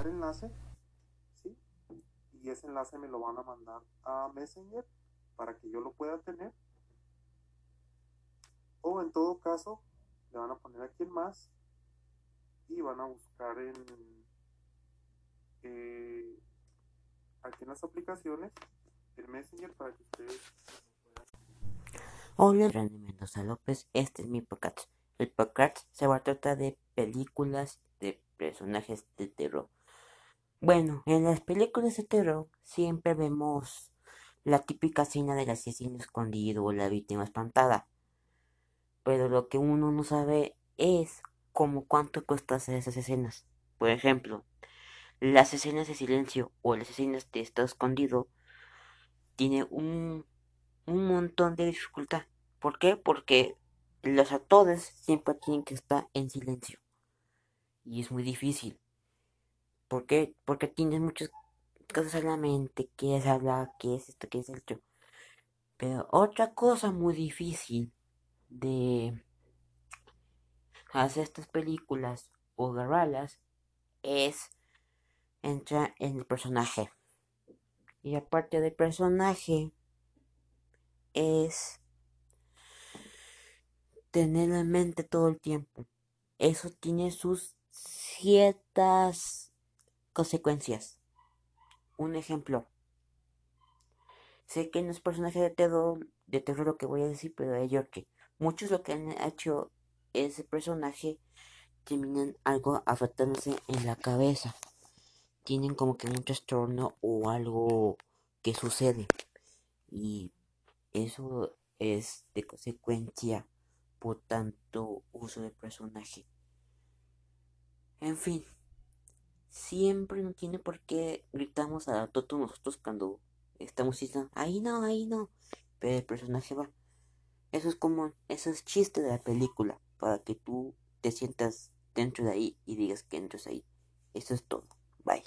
copiar enlace, ¿sí? Y ese enlace me lo van a mandar a Messenger para que yo lo pueda tener. O en todo caso, le van a poner aquí en más y van a buscar en eh, aquí en las aplicaciones el Messenger para que ustedes Hola, Randy Mendoza López, este es mi podcast. El podcast se va a tratar de películas de personajes de terror. Bueno, en las películas de terror siempre vemos la típica escena del asesino escondido o la víctima espantada. Pero lo que uno no sabe es como cuánto cuesta hacer esas escenas. Por ejemplo, las escenas de silencio o las escenas de estado escondido tiene un, un montón de dificultad. ¿Por qué? Porque los actores siempre tienen que estar en silencio. Y es muy difícil. ¿Por qué? Porque tienes muchas cosas en la mente, quieres hablar, qué es esto, qué es esto. Pero otra cosa muy difícil de hacer estas películas o grabarlas es entrar en el personaje. Y aparte del personaje es tener en mente todo el tiempo. Eso tiene sus ciertas consecuencias. Un ejemplo. Sé que no es personaje de terror, de terror lo que voy a decir, pero ello que muchos lo que han hecho ese personaje terminan algo afectándose en la cabeza. Tienen como que un trastorno o algo que sucede. Y eso es de consecuencia por tanto uso de personaje. En fin, siempre no tiene por qué gritamos a todos nosotros cuando estamos diciendo, ahí no, ahí no, pero el personaje va. Eso es como, eso es chiste de la película, para que tú te sientas dentro de ahí y digas que entras ahí. Eso es todo. Bye.